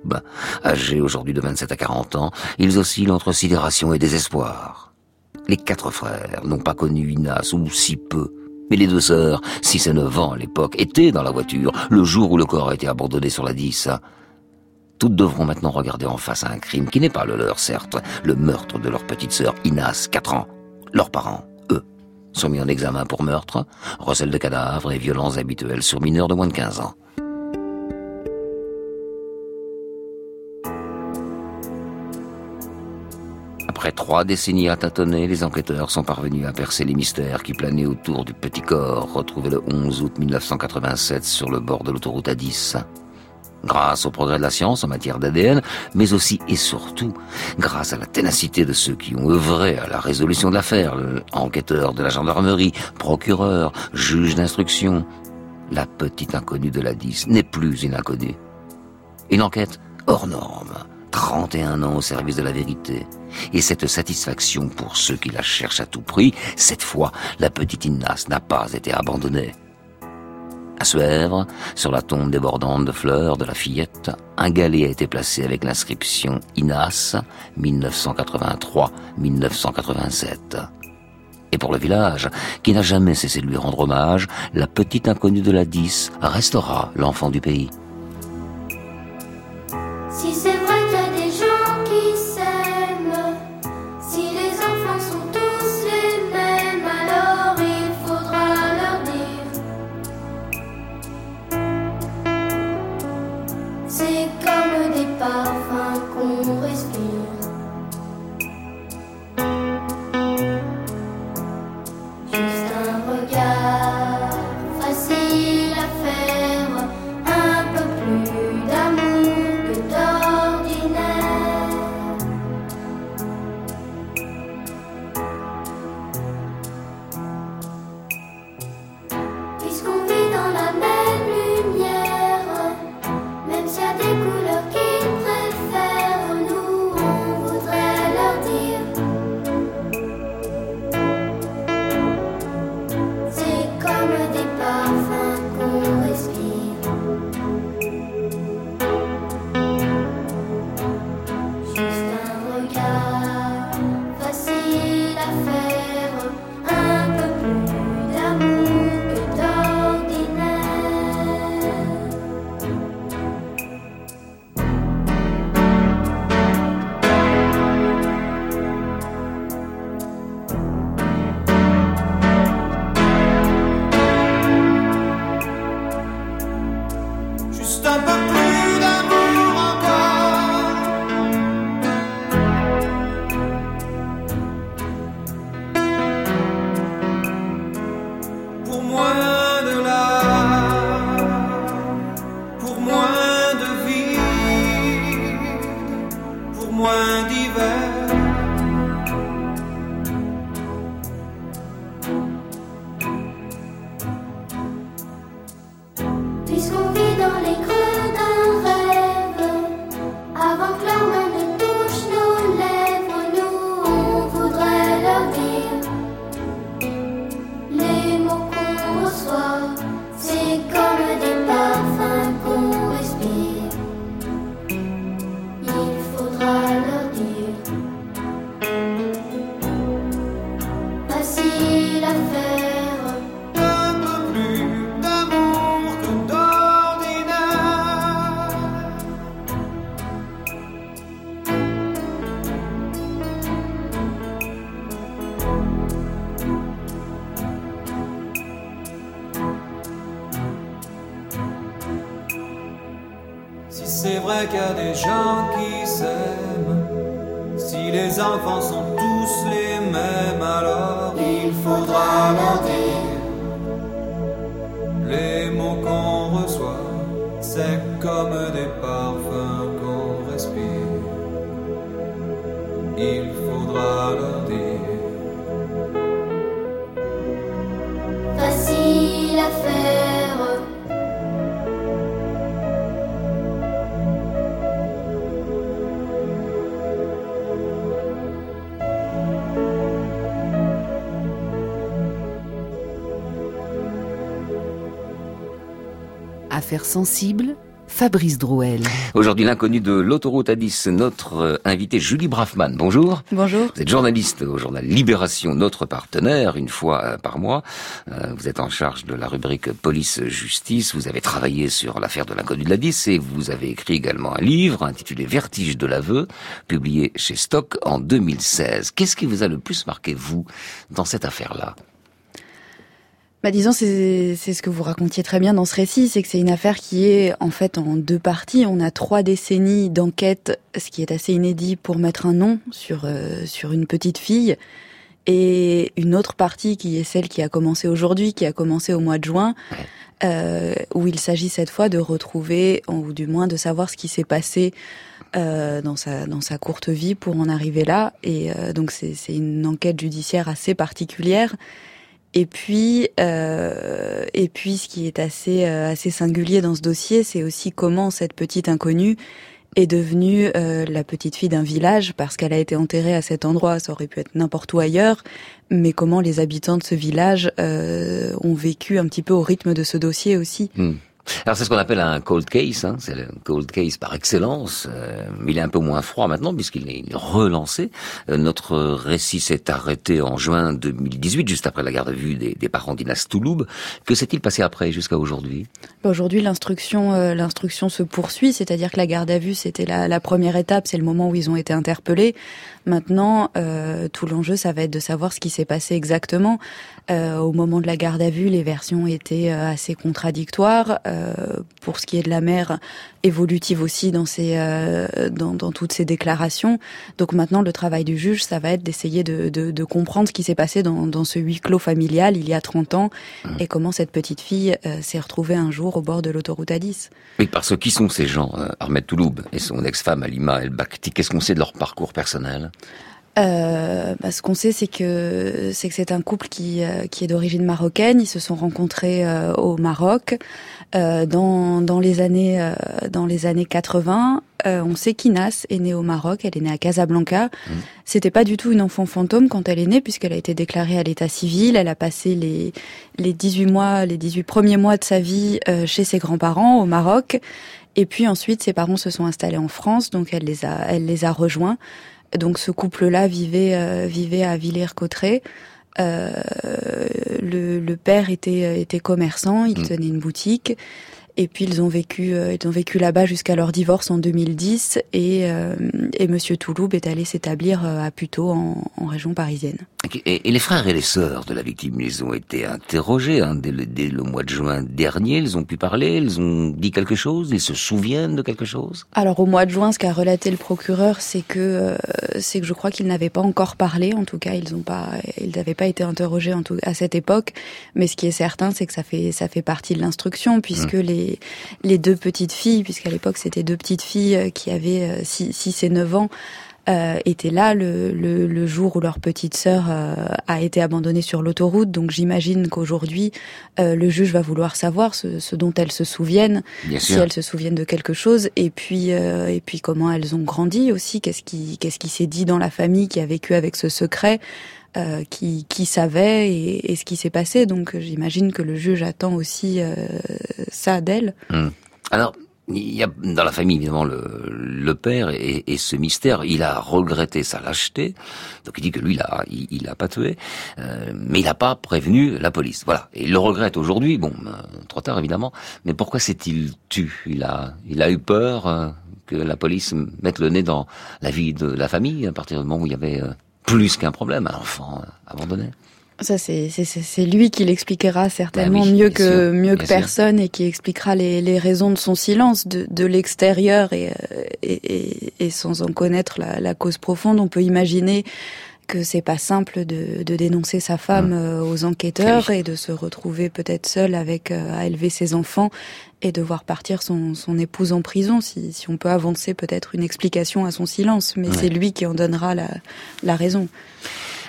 âgés aujourd'hui de 27 à 40 ans, ils oscillent entre sidération et désespoir. Les quatre frères n'ont pas connu Inas, ou si peu. Mais les deux sœurs, six et neuf ans à l'époque, étaient dans la voiture le jour où le corps a été abandonné sur la 10. Toutes devront maintenant regarder en face à un crime qui n'est pas le leur, certes, le meurtre de leur petite sœur Inas, quatre ans. Leurs parents, sont mis en examen pour meurtre, recel de cadavres et violences habituelles sur mineurs de moins de 15 ans. Après trois décennies à tâtonner, les enquêteurs sont parvenus à percer les mystères qui planaient autour du petit corps retrouvé le 11 août 1987 sur le bord de l'autoroute A10. Grâce au progrès de la science en matière d'ADN, mais aussi et surtout grâce à la ténacité de ceux qui ont œuvré à la résolution de l'affaire, enquêteurs de la gendarmerie, procureurs, juges d'instruction, la petite inconnue de la 10 n'est plus une inconnue. Une enquête hors norme 31 ans au service de la vérité. Et cette satisfaction pour ceux qui la cherchent à tout prix, cette fois, la petite Innas n'a pas été abandonnée. À Suèvre, sur la tombe débordante de fleurs de la fillette, un galet a été placé avec l'inscription Inas 1983-1987. Et pour le village, qui n'a jamais cessé de lui rendre hommage, la petite inconnue de la 10 restera l'enfant du pays. Affaires sensibles, Fabrice Drouel. Aujourd'hui, l'inconnu de l'autoroute A10, notre euh, invité Julie Braffman. Bonjour. Bonjour. Vous êtes journaliste au journal Libération, notre partenaire, une fois euh, par mois. Euh, Vous êtes en charge de la rubrique police-justice. Vous avez travaillé sur l'affaire de l'inconnu de la 10 et vous avez écrit également un livre intitulé Vertige de l'aveu, publié chez Stock en 2016. Qu'est-ce qui vous a le plus marqué, vous, dans cette affaire-là? Bah, disons, c'est ce que vous racontiez très bien dans ce récit, c'est que c'est une affaire qui est en fait en deux parties. On a trois décennies d'enquête, ce qui est assez inédit pour mettre un nom sur euh, sur une petite fille, et une autre partie qui est celle qui a commencé aujourd'hui, qui a commencé au mois de juin, euh, où il s'agit cette fois de retrouver, ou du moins de savoir ce qui s'est passé euh, dans sa dans sa courte vie pour en arriver là. Et euh, donc c'est une enquête judiciaire assez particulière. Et puis, euh, et puis, ce qui est assez euh, assez singulier dans ce dossier, c'est aussi comment cette petite inconnue est devenue euh, la petite fille d'un village parce qu'elle a été enterrée à cet endroit. Ça aurait pu être n'importe où ailleurs, mais comment les habitants de ce village euh, ont vécu un petit peu au rythme de ce dossier aussi. Hmm. Alors c'est ce qu'on appelle un cold case, hein. c'est le cold case par excellence. Euh, il est un peu moins froid maintenant puisqu'il est relancé. Euh, notre récit s'est arrêté en juin 2018, juste après la garde à vue des, des parents d'Inas Touloub. Que s'est-il passé après jusqu'à aujourd'hui? Bah, Aujourd'hui, l'instruction, euh, l'instruction se poursuit, c'est-à-dire que la garde à vue, c'était la, la première étape, c'est le moment où ils ont été interpellés. Maintenant, euh, tout l'enjeu, ça va être de savoir ce qui s'est passé exactement. Euh, au moment de la garde à vue, les versions étaient euh, assez contradictoires. Euh, pour ce qui est de la mère, évolutive aussi dans ses, euh, dans, dans toutes ses déclarations. Donc maintenant, le travail du juge, ça va être d'essayer de, de, de comprendre ce qui s'est passé dans, dans ce huis clos familial il y a 30 ans et comment cette petite fille euh, s'est retrouvée un jour au bord de l'autoroute A10. Oui, parce que qui sont ces gens euh, Ahmed Touloub et son ex-femme Alima El Bakhti, qu'est-ce qu'on sait de leur parcours personnel? Euh, bah, ce qu'on sait, c'est que c'est que c'est un couple qui euh, qui est d'origine marocaine. Ils se sont rencontrés euh, au Maroc euh, dans dans les années dans les années 80. Euh, on sait qu'Inas est née au Maroc. Elle est née à Casablanca. C'était pas du tout une enfant fantôme quand elle est née, puisqu'elle a été déclarée à l'état civil. Elle a passé les les 18 mois, les 18 premiers mois de sa vie chez ses grands-parents au Maroc. Et puis ensuite, ses parents se sont installés en France, donc elle les a, elle les a rejoints. Donc ce couple-là vivait, euh, vivait à Villers-Cotterêts. Euh, le, le père était, était commerçant, il tenait une boutique. Et puis ils ont vécu, euh, ils ont vécu là-bas jusqu'à leur divorce en 2010. Et, euh, et Monsieur Touloub est allé s'établir euh, à Puteaux en, en région parisienne. Et, les frères et les sœurs de la victime, ils ont été interrogés hein, dès, le, dès, le, mois de juin dernier. Ils ont pu parler, ils ont dit quelque chose, ils se souviennent de quelque chose? Alors au mois de juin, ce qu'a relaté le procureur, c'est que euh, c'est que je crois qu'ils n'avaient pas encore parlé. En tout cas, ils ont pas, ils n'avaient pas été interrogés en tout, à cette époque. Mais ce qui est certain, c'est que ça fait ça fait partie de l'instruction, puisque mmh. les les deux petites filles, puisqu'à l'époque c'était deux petites filles euh, qui avaient 6 et 9 ans euh, étaient là le, le, le, jour où leur petite sœur euh, a été abandonnée sur l'autoroute. Donc j'imagine qu'aujourd'hui, euh, le juge va vouloir savoir ce, ce dont elles se souviennent, Bien si sûr. elles se souviennent de quelque chose, et puis euh, et puis comment elles ont grandi aussi. Qu'est-ce qui qu'est-ce qui s'est dit dans la famille qui a vécu avec ce secret. Euh, qui, qui savait et, et ce qui s'est passé. Donc j'imagine que le juge attend aussi euh, ça d'elle. Hum. Alors, il y a dans la famille évidemment le, le père et, et, ce mystère. Il a regretté sa lâcheté, donc il dit que lui il a il, il a pas tué, euh, mais il n'a pas prévenu la police. Voilà, et il le regrette aujourd'hui. Bon, euh, trop tard évidemment. Mais pourquoi s'est-il tu? Il a il a eu peur euh, que la police mette le nez dans la vie de la famille à partir du moment où il y avait euh, plus qu'un problème, un enfant euh, abandonné? Ça, c'est, lui qui l'expliquera certainement bah oui, mieux que, sûr, mieux que personne et qui expliquera les, les raisons de son silence de, de l'extérieur et, et, et, et, sans en connaître la, la, cause profonde. On peut imaginer que c'est pas simple de, de dénoncer sa femme mmh. aux enquêteurs et de se retrouver peut-être seul avec euh, à élever ses enfants et de voir partir son, son épouse en prison. Si, si on peut avancer peut-être une explication à son silence, mais ouais. c'est lui qui en donnera la, la raison.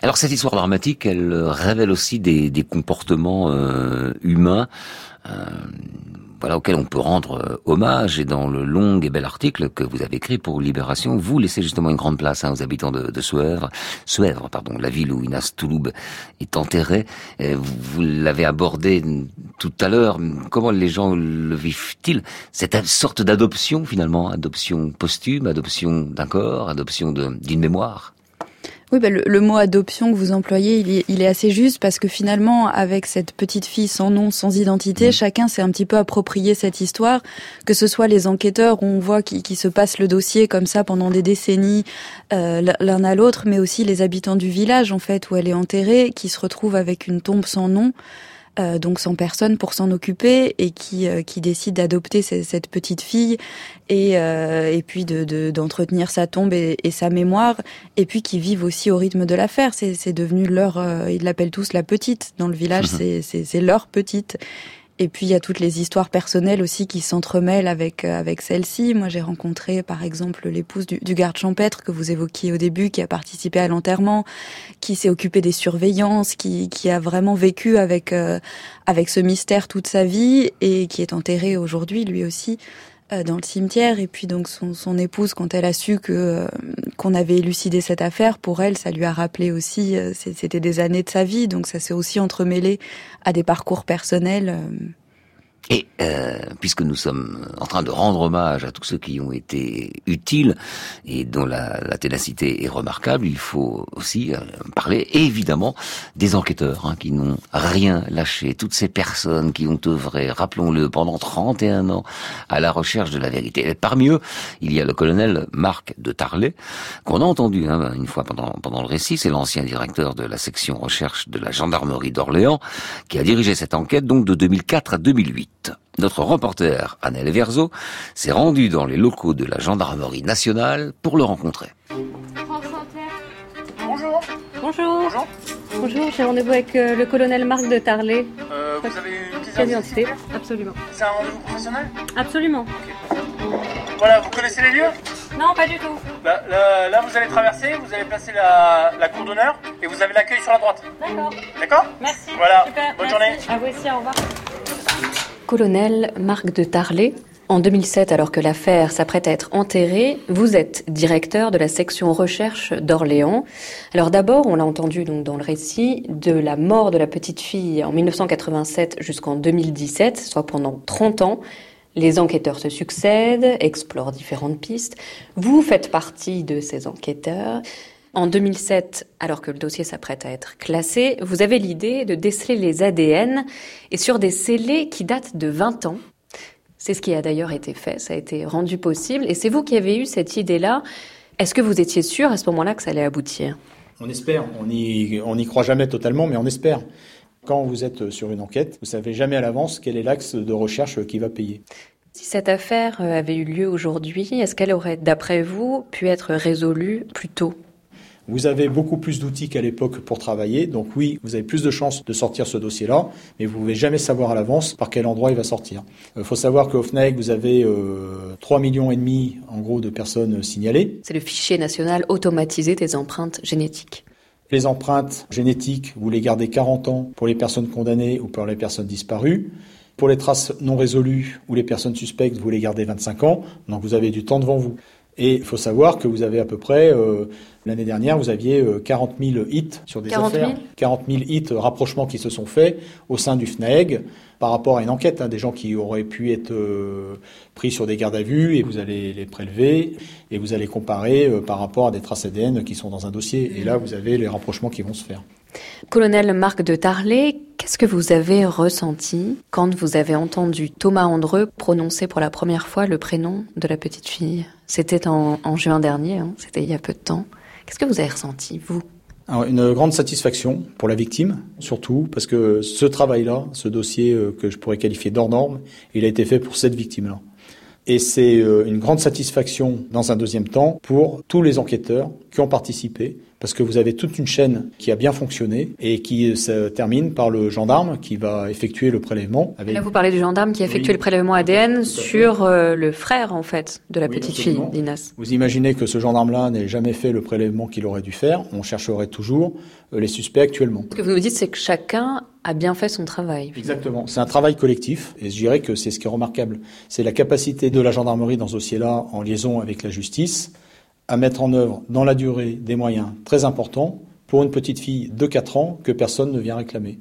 Alors cette histoire dramatique, elle révèle aussi des, des comportements euh, humains. Euh, voilà, auquel on peut rendre euh, hommage. Et dans le long et bel article que vous avez écrit pour Libération, vous laissez justement une grande place hein, aux habitants de, de Suèvre, pardon, la ville où Inas Touloub est enterré. Euh, vous l'avez abordé tout à l'heure. Comment les gens le vivent-ils Cette sorte d'adoption finalement, adoption posthume, adoption d'un corps, adoption d'une mémoire? Oui, bah le, le, mot adoption que vous employez, il est, il est, assez juste parce que finalement, avec cette petite fille sans nom, sans identité, mmh. chacun s'est un petit peu approprié cette histoire, que ce soit les enquêteurs où on voit qui, qui se passent le dossier comme ça pendant des décennies euh, l'un à l'autre, mais aussi les habitants du village en fait où elle est enterrée, qui se retrouvent avec une tombe sans nom. Euh, donc sans personne pour s'en occuper et qui euh, qui décide d'adopter cette petite fille et euh, et puis de d'entretenir de, sa tombe et, et, sa mémoire et puis qui vivent aussi au rythme de l'affaire. C'est c'est devenu leur euh, ils l'appellent tous la petite. Dans le village c'est c'est c'est leur petite et puis il y a toutes les histoires personnelles aussi qui s'entremêlent avec euh, avec celle-ci. Moi, j'ai rencontré par exemple l'épouse du, du, garde champêtre que vous évoquiez au début, qui a participé à l'enterrement, qui s'est occupée des surveillances, qui qui a vraiment vécu avec euh, avec ce mystère toute sa vie et qui est enterré aujourd'hui lui aussi dans le cimetière et puis donc son, son épouse quand elle a su que euh, qu'on avait élucidé cette affaire pour elle ça lui a rappelé aussi euh, c'était des années de sa vie donc ça s'est aussi entremêlé à des parcours personnels euh. Et euh, puisque nous sommes en train de rendre hommage à tous ceux qui ont été utiles et dont la, la ténacité est remarquable, il faut aussi euh, parler évidemment des enquêteurs hein, qui n'ont rien lâché, toutes ces personnes qui ont œuvré, rappelons-le, pendant 31 ans à la recherche de la vérité. Parmi eux, il y a le colonel Marc de Tarlet, qu'on a entendu hein, une fois pendant, pendant le récit, c'est l'ancien directeur de la section recherche de la gendarmerie d'Orléans, qui a dirigé cette enquête donc de 2004 à 2008. Notre reporter, Annelle Verzo, s'est rendu dans les locaux de la gendarmerie nationale pour le rencontrer. Bonjour. Bonjour. Bonjour. Bonjour, j'ai rendez-vous avec euh, le colonel Marc de Tarlet. Euh, vous avez une pièce d'identité Absolument. C'est un rendez-vous professionnel? Absolument. Okay. Voilà, vous connaissez les lieux? Non, pas du tout. Bah, là, là, vous allez traverser, vous allez placer la, la cour d'honneur et vous avez l'accueil sur la droite. D'accord. D'accord? Merci. Voilà. Super. Bonne Merci. journée. À vous aussi, au revoir. Colonel Marc de Tarlet, en 2007, alors que l'affaire s'apprête à être enterrée, vous êtes directeur de la section recherche d'Orléans. Alors d'abord, on l'a entendu donc dans le récit, de la mort de la petite fille en 1987 jusqu'en 2017, soit pendant 30 ans. Les enquêteurs se succèdent, explorent différentes pistes. Vous faites partie de ces enquêteurs. En 2007, alors que le dossier s'apprête à être classé, vous avez l'idée de déceler les ADN et sur des scellés qui datent de 20 ans. C'est ce qui a d'ailleurs été fait, ça a été rendu possible et c'est vous qui avez eu cette idée-là. Est-ce que vous étiez sûr à ce moment-là que ça allait aboutir? On espère, on n'y on y croit jamais totalement, mais on espère. Quand vous êtes sur une enquête, vous savez jamais à l'avance quel est l'axe de recherche qui va payer. Si cette affaire avait eu lieu aujourd'hui, est-ce qu'elle aurait, d'après vous, pu être résolue plus tôt? Vous avez beaucoup plus d'outils qu'à l'époque pour travailler, donc oui, vous avez plus de chances de sortir ce dossier-là, mais vous ne pouvez jamais savoir à l'avance par quel endroit il va sortir. Il faut savoir qu'au FNAEG, vous avez euh, 3 millions et demi, en gros, de personnes signalées. C'est le fichier national automatisé des empreintes génétiques. Les empreintes génétiques, vous les gardez 40 ans pour les personnes condamnées ou pour les personnes disparues. Pour les traces non résolues ou les personnes suspectes, vous les gardez 25 ans, donc vous avez du temps devant vous. Et il faut savoir que vous avez à peu près, euh, l'année dernière, vous aviez euh, 40 000 hits sur des 40 000 affaires. 40 000 hits, euh, rapprochements qui se sont faits au sein du FNAEG par rapport à une enquête, hein, des gens qui auraient pu être euh, pris sur des gardes à vue et vous allez les prélever et vous allez comparer euh, par rapport à des traces ADN qui sont dans un dossier. Et là, vous avez les rapprochements qui vont se faire. Colonel Marc de Tarlet, qu'est-ce que vous avez ressenti quand vous avez entendu Thomas Andreu prononcer pour la première fois le prénom de la petite fille? C'était en, juin dernier, hein, c'était il y a peu de temps. Qu'est-ce que vous avez ressenti, vous? Une grande satisfaction pour la victime, surtout parce que ce travail-là, ce dossier euh, que je pourrais qualifier d'hors norme, il a été fait pour cette victime-là. Et c'est euh, une grande satisfaction dans un deuxième temps pour tous les enquêteurs qui ont participé, parce que vous avez toute une chaîne qui a bien fonctionné et qui se termine par le gendarme qui va effectuer le prélèvement. Avec... Là, vous parlez du gendarme qui a effectué Oui. le prélèvement ADN sur euh, le frère, en fait, de la Oui, petite absolument. fille d'Inas. Vous imaginez que ce gendarme-là n'ait jamais fait le prélèvement qu'il aurait dû faire. On chercherait toujours euh, les suspects actuellement. Ce que vous nous dites, c'est que chacun a bien fait son travail. Exactement. C'est un travail collectif et je dirais que c'est ce qui est remarquable. C'est la capacité de la gendarmerie dans ce dossier-là, en liaison avec la justice, à mettre en œuvre dans la durée des moyens très importants pour une petite fille de 4 ans que personne ne vient réclamer.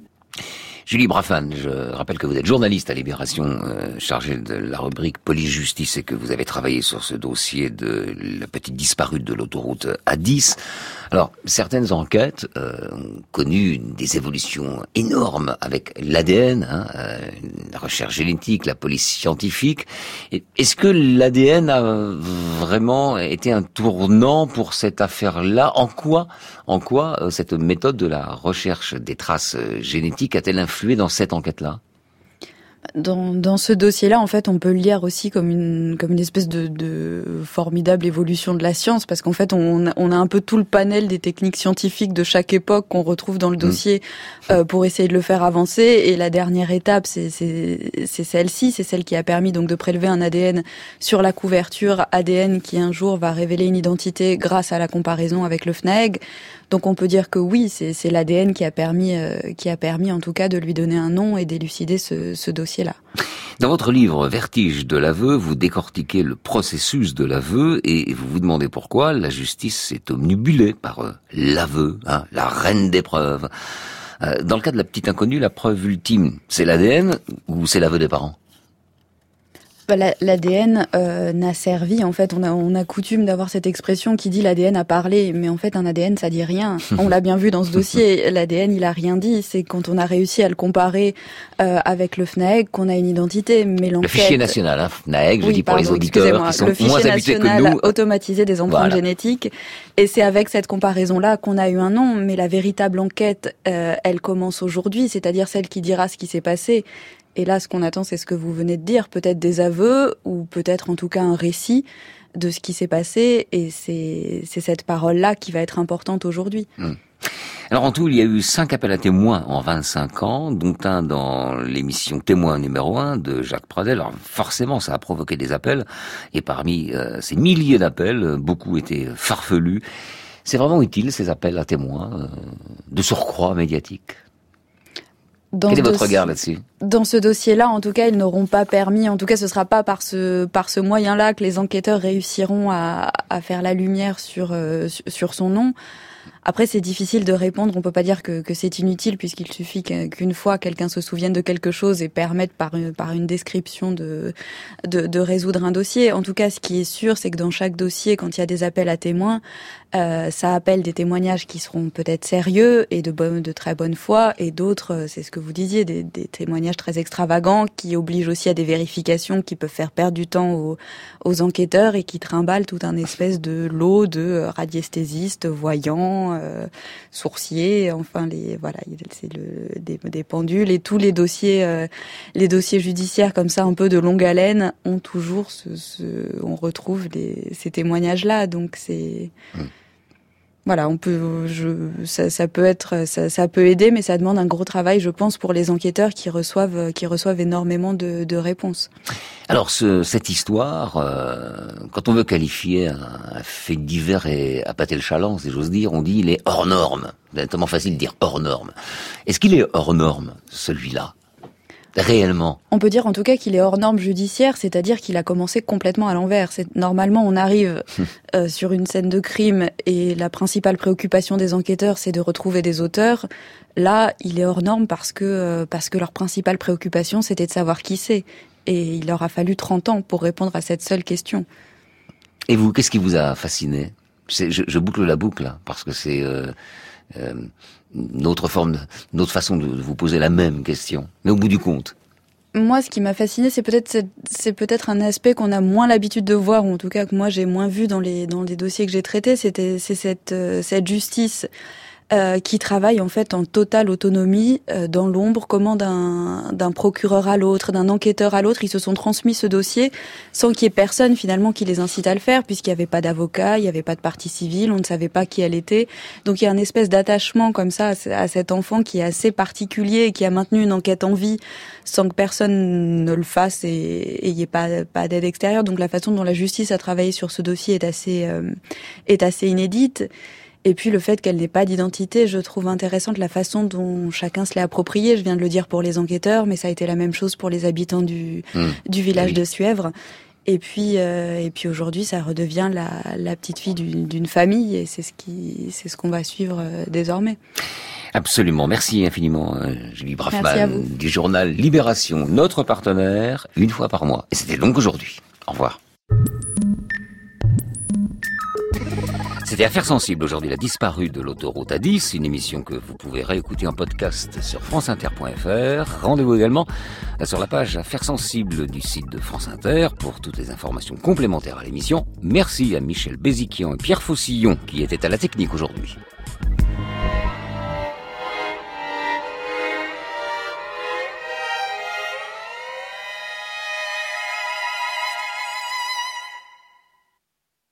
Julie Braffan, je rappelle que vous êtes journaliste à Libération, euh, chargée de la rubrique police-justice et que vous avez travaillé sur ce dossier de la petite disparue de l'autoroute A10. Alors, certaines enquêtes euh, ont connu des évolutions énormes avec l'ADN, hein, euh, la recherche génétique, la police scientifique. Est-ce que l'ADN a vraiment été un tournant pour cette affaire-là? En quoi, en quoi euh, cette méthode de la recherche des traces euh, génétiques a-t-elle influé dans cette enquête-là? Dans, dans ce dossier-là, en fait, on peut le lire aussi comme une, comme une espèce de, de formidable évolution de la science, parce qu'en fait, on, a- on a un peu tout le panel des techniques scientifiques de chaque époque qu'on retrouve dans le dossier euh, pour essayer de le faire avancer. Et la dernière étape, c'est celle-ci, c'est celle qui a permis donc de prélever un ADN sur la couverture ADN qui un jour va révéler une identité grâce à la comparaison avec le FNAEG. Donc on peut dire que oui, c'est l'ADN qui a permis, euh, qui a permis en tout cas de lui donner un nom et d'élucider ce, dossier-là. Dans votre livre Vertige de l'aveu, vous décortiquez le processus de l'aveu et vous vous demandez pourquoi la justice s'est omnibulée par euh, l'aveu, hein, la reine des preuves. Euh, dans le cas de la petite inconnue, la preuve ultime, c'est l'ADN ou c'est l'aveu des parents? L'ADN euh, n'a servi, en fait, on a, on a coutume d'avoir cette expression qui dit l'ADN a parlé, mais en fait un ADN ça dit rien. [laughs] On l'a bien vu dans ce dossier, l'ADN il a rien dit, c'est quand on a réussi à le comparer euh, avec le FNAEG qu'on a une identité, mais Le fichier national, hein, FNAEG, je Oui, dis pour les pardon, auditeurs excusez-moi. qui sont le fichier moins habitués que national nous. automatisé des empreintes Voilà. génétiques. Et c'est avec cette comparaison-là qu'on a eu un nom. Mais la véritable enquête, euh, elle commence aujourd'hui, c'est-à-dire celle qui dira ce qui s'est passé. Et là, ce qu'on attend, c'est ce que vous venez de dire, peut-être des aveux ou peut-être en tout cas un récit de ce qui s'est passé. Et c'est cette parole-là qui va être importante aujourd'hui. Hmm. Alors en tout, il y a eu cinq appels à témoins en 25 ans, dont un dans l'émission Témoin numéro 1 de Jacques Pradel. Alors forcément, ça a provoqué des appels, et parmi euh, ces milliers d'appels, beaucoup étaient farfelus. C'est vraiment utile, ces appels à témoins, euh, de surcroît médiatique? Dans Quel est ce votre dossier- regard là-dessus Dans ce dossier-là, en tout cas, ils n'auront pas permis, en tout cas, ce sera pas par ce par ce moyen-là que les enquêteurs réussiront à, à faire la lumière sur euh, sur- son nom. Après, c'est difficile de répondre. On peut pas dire que, que c'est inutile puisqu'il suffit qu'un- qu'une fois quelqu'un se souvienne de quelque chose et permette par une, par une description de, de de résoudre un dossier. En tout cas, ce qui est sûr, c'est que dans chaque dossier, quand il y a des appels à témoins, euh, ça appelle des témoignages qui seront peut-être sérieux et de bonne, de très bonne foi, et d'autres, euh, c'est ce que vous disiez, des, des témoignages très extravagants qui obligent aussi à des vérifications qui peuvent faire perdre du temps aux, aux enquêteurs et qui trimballent tout un espèce de lot de euh, radiesthésistes, voyants, euh, sourciers, enfin les voilà, c'est le des, des, pendules et tous les dossiers, euh, les dossiers judiciaires comme ça un peu de longue haleine ont toujours ce, ce on retrouve les, ces témoignages là, donc c'est mmh voilà, on peut, je, ça, ça peut être, ça, ça, peut aider, mais ça demande un gros travail, je pense, pour les enquêteurs qui reçoivent, qui reçoivent énormément de, de réponses. Alors, ce, cette histoire, euh, quand on veut qualifier un, fait divers et appâter le chaland, si j'ose dire, on dit il est hors norme. C'est tellement facile de dire hors norme. Est-ce qu'il est hors norme, celui-là? Réellement On peut dire en tout cas qu'il est hors norme judiciaire, c'est-à-dire qu'il a commencé complètement à l'envers. Normalement, on arrive [laughs] euh, sur une scène de crime et la principale préoccupation des enquêteurs, c'est de retrouver des auteurs. Là, il est hors norme parce que euh, parce que leur principale préoccupation, c'était de savoir qui c'est. Et il leur a fallu 30 ans pour répondre à cette seule question. Et vous, qu'est-ce qui vous a fasciné? Je, je, boucle la boucle parce que c'est euh, euh, notre forme, notre façon de vous poser la même question. Mais au bout du compte. Moi, ce qui m'a fasciné, c'est peut-être c'est peut-être un aspect qu'on a moins l'habitude de voir, ou en tout cas que moi j'ai moins vu dans les dans les dossiers que j'ai traités. C'était c'est cette euh, cette justice euh, qui travaille en fait en totale autonomie euh, dans l'ombre, comment d'un procureur à l'autre, d'un enquêteur à l'autre, ils se sont transmis ce dossier sans qu'il y ait personne finalement qui les incite à le faire, puisqu'il n'y avait pas d'avocat, il n'y avait pas de partie civile, on ne savait pas qui elle était. Donc il y a une espèce d'attachement comme ça à cet enfant qui est assez particulier et qui a maintenu une enquête en vie sans que personne ne le fasse et il n'y ait pas, pas d'aide extérieure. Donc la façon dont la justice a travaillé sur ce dossier est assez, euh, est assez inédite. Et puis le fait qu'elle n'ait pas d'identité, je trouve intéressante la façon dont chacun se l'est approprié. Je viens de le dire pour les enquêteurs, mais ça a été la même chose pour les habitants du, mmh. du village de Suèvre. Et puis, euh, et puis aujourd'hui, ça redevient la, la petite fille d'une famille, et c'est ce qui, c'est ce qu'on va suivre euh, désormais. Absolument. Merci infiniment, euh, Julie Braffman, du journal Libération, notre partenaire, une fois par mois. Et c'était donc aujourd'hui. Au revoir. C'était Affaires sensibles aujourd'hui, la disparue de l'autoroute A10, une émission que vous pouvez réécouter en podcast sur franceinter.fr. Rendez-vous également sur la page Affaires sensibles du site de France Inter pour toutes les informations complémentaires à l'émission. Merci à Michel Béziquian et Pierre Faucillon qui étaient à la technique aujourd'hui.